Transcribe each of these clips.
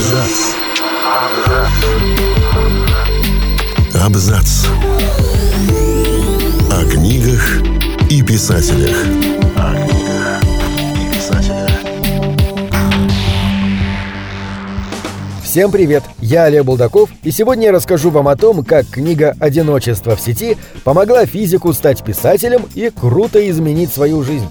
Абзац. Абзац. О книгах и писателях. О книгах и писателях. Всем привет! Я Олег Булдаков, и сегодня я расскажу вам о том, как книга «Одиночество в сети» помогла физику стать писателем и круто изменить свою жизнь.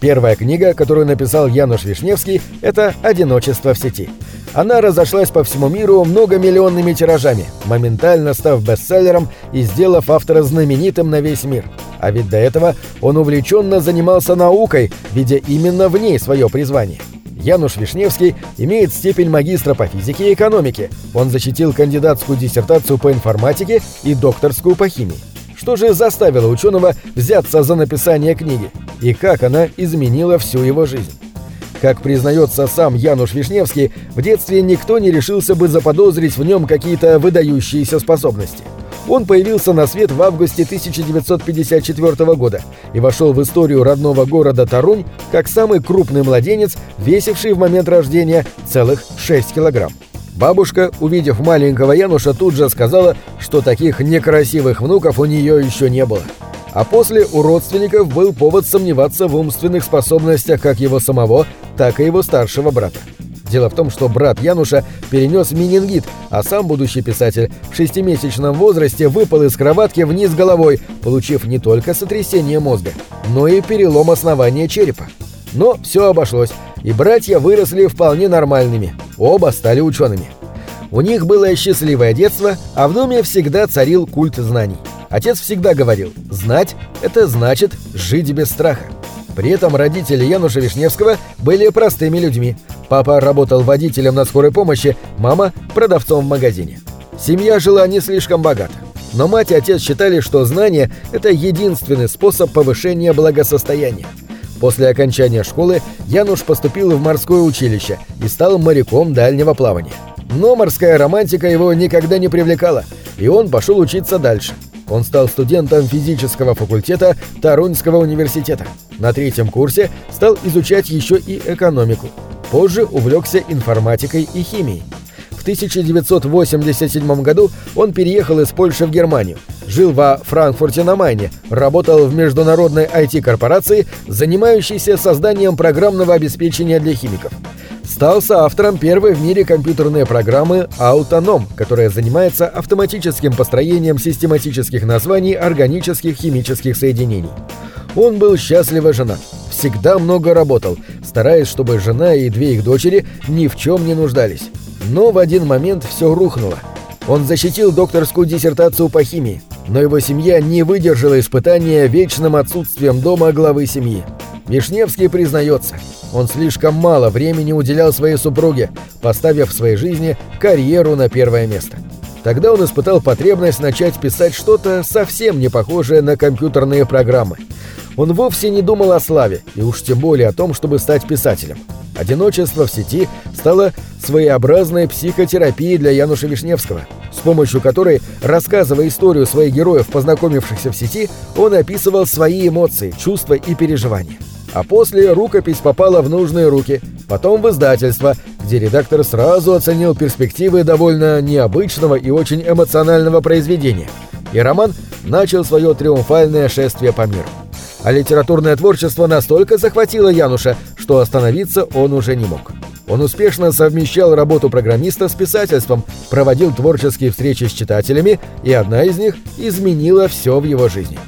Первая книга, которую написал Януш Вишневский, это «Одиночество в сети». Она разошлась по всему миру многомиллионными тиражами, моментально став бестселлером и сделав автора знаменитым на весь мир. А ведь до этого он увлеченно занимался наукой, видя именно в ней свое призвание. Януш Вишневский имеет степень магистра по физике и экономике. Он защитил кандидатскую диссертацию по информатике и докторскую по химии. Что же заставило ученого взяться за написание книги? И как она изменила всю его жизнь? Как признается сам Януш Вишневский, в детстве никто не решился бы заподозрить в нем какие-то выдающиеся способности. Он появился на свет в августе 1954 года и вошел в историю родного города Тарунь как самый крупный младенец, весивший в момент рождения целых 6 килограмм. Бабушка, увидев маленького Януша, тут же сказала, что таких некрасивых внуков у нее еще не было. А после у родственников был повод сомневаться в умственных способностях как его самого, так и его старшего брата. Дело в том, что брат Януша перенес менингит, а сам будущий писатель в шестимесячном возрасте выпал из кроватки вниз головой, получив не только сотрясение мозга, но и перелом основания черепа. Но все обошлось, и братья выросли вполне нормальными, оба стали учеными. У них было счастливое детство, а в доме всегда царил культ знаний. Отец всегда говорил «знать – это значит жить без страха». При этом родители Януша Вишневского были простыми людьми. Папа работал водителем на скорой помощи, мама – продавцом в магазине. Семья жила не слишком богато. Но мать и отец считали, что знание – это единственный способ повышения благосостояния. После окончания школы Януш поступил в морское училище и стал моряком дальнего плавания. Но морская романтика его никогда не привлекала, и он пошел учиться дальше – он стал студентом физического факультета Тарунского университета. На третьем курсе стал изучать еще и экономику. Позже увлекся информатикой и химией. В 1987 году он переехал из Польши в Германию, жил во Франкфурте на Майне, работал в международной IT-корпорации, занимающейся созданием программного обеспечения для химиков стал соавтором первой в мире компьютерной программы Autonom, которая занимается автоматическим построением систематических названий органических химических соединений. Он был счастливо женат, всегда много работал, стараясь, чтобы жена и две их дочери ни в чем не нуждались. Но в один момент все рухнуло. Он защитил докторскую диссертацию по химии, но его семья не выдержала испытания вечным отсутствием дома главы семьи. Вишневский признается, он слишком мало времени уделял своей супруге, поставив в своей жизни карьеру на первое место. Тогда он испытал потребность начать писать что-то совсем не похожее на компьютерные программы. Он вовсе не думал о славе, и уж тем более о том, чтобы стать писателем. Одиночество в сети стало своеобразной психотерапией для Януша Вишневского, с помощью которой, рассказывая историю своих героев, познакомившихся в сети, он описывал свои эмоции, чувства и переживания. А после рукопись попала в нужные руки, потом в издательство, где редактор сразу оценил перспективы довольно необычного и очень эмоционального произведения. И роман начал свое триумфальное шествие по миру. А литературное творчество настолько захватило Януша, что остановиться он уже не мог. Он успешно совмещал работу программиста с писательством, проводил творческие встречи с читателями, и одна из них изменила все в его жизни.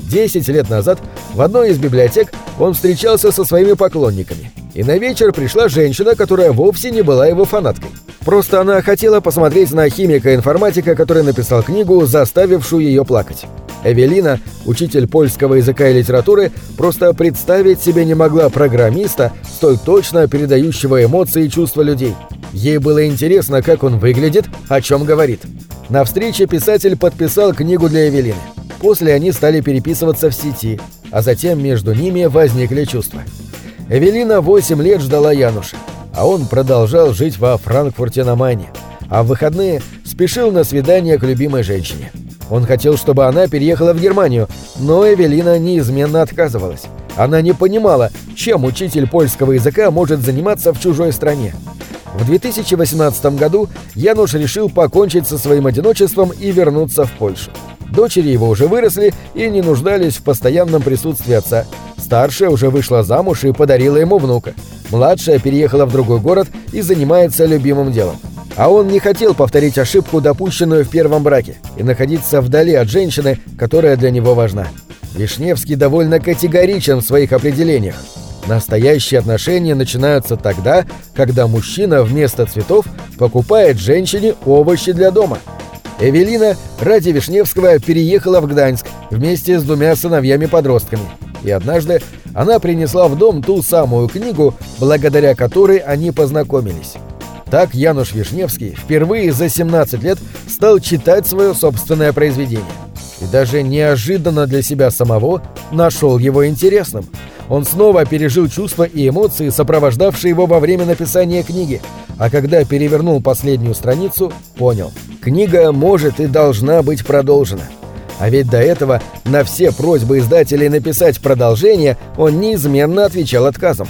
Десять лет назад в одной из библиотек он встречался со своими поклонниками. И на вечер пришла женщина, которая вовсе не была его фанаткой. Просто она хотела посмотреть на химика-информатика, который написал книгу, заставившую ее плакать. Эвелина, учитель польского языка и литературы, просто представить себе не могла программиста, столь точно передающего эмоции и чувства людей. Ей было интересно, как он выглядит, о чем говорит. На встрече писатель подписал книгу для Эвелины. После они стали переписываться в сети, а затем между ними возникли чувства. Эвелина 8 лет ждала Януша, а он продолжал жить во Франкфурте на Майне, а в выходные спешил на свидание к любимой женщине. Он хотел, чтобы она переехала в Германию, но Эвелина неизменно отказывалась. Она не понимала, чем учитель польского языка может заниматься в чужой стране. В 2018 году Януш решил покончить со своим одиночеством и вернуться в Польшу. Дочери его уже выросли и не нуждались в постоянном присутствии отца. Старшая уже вышла замуж и подарила ему внука. Младшая переехала в другой город и занимается любимым делом. А он не хотел повторить ошибку, допущенную в первом браке, и находиться вдали от женщины, которая для него важна. Вишневский довольно категоричен в своих определениях. Настоящие отношения начинаются тогда, когда мужчина вместо цветов покупает женщине овощи для дома. Эвелина ради Вишневского переехала в Гданьск вместе с двумя сыновьями-подростками. И однажды она принесла в дом ту самую книгу, благодаря которой они познакомились. Так Януш Вишневский впервые за 17 лет стал читать свое собственное произведение. И даже неожиданно для себя самого нашел его интересным. Он снова пережил чувства и эмоции, сопровождавшие его во время написания книги, а когда перевернул последнюю страницу, понял – книга может и должна быть продолжена. А ведь до этого на все просьбы издателей написать продолжение он неизменно отвечал отказом.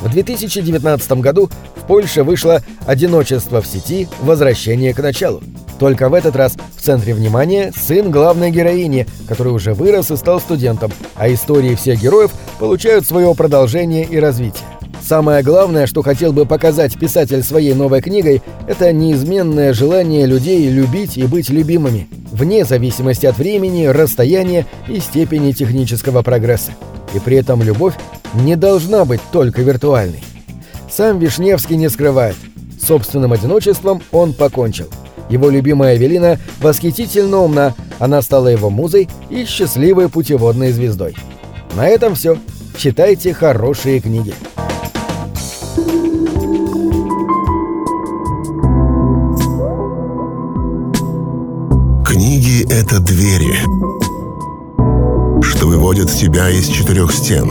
В 2019 году в Польше вышло «Одиночество в сети. Возвращение к началу». Только в этот раз в центре внимания сын главной героини, который уже вырос и стал студентом, а истории всех героев получают свое продолжение и развитие. Самое главное, что хотел бы показать писатель своей новой книгой, это неизменное желание людей любить и быть любимыми, вне зависимости от времени, расстояния и степени технического прогресса. И при этом любовь не должна быть только виртуальной. Сам Вишневский не скрывает. Собственным одиночеством он покончил. Его любимая Эвелина восхитительно умна, она стала его музой и счастливой путеводной звездой. На этом все. Читайте хорошие книги. Книги — это двери, что выводят тебя из четырех стен.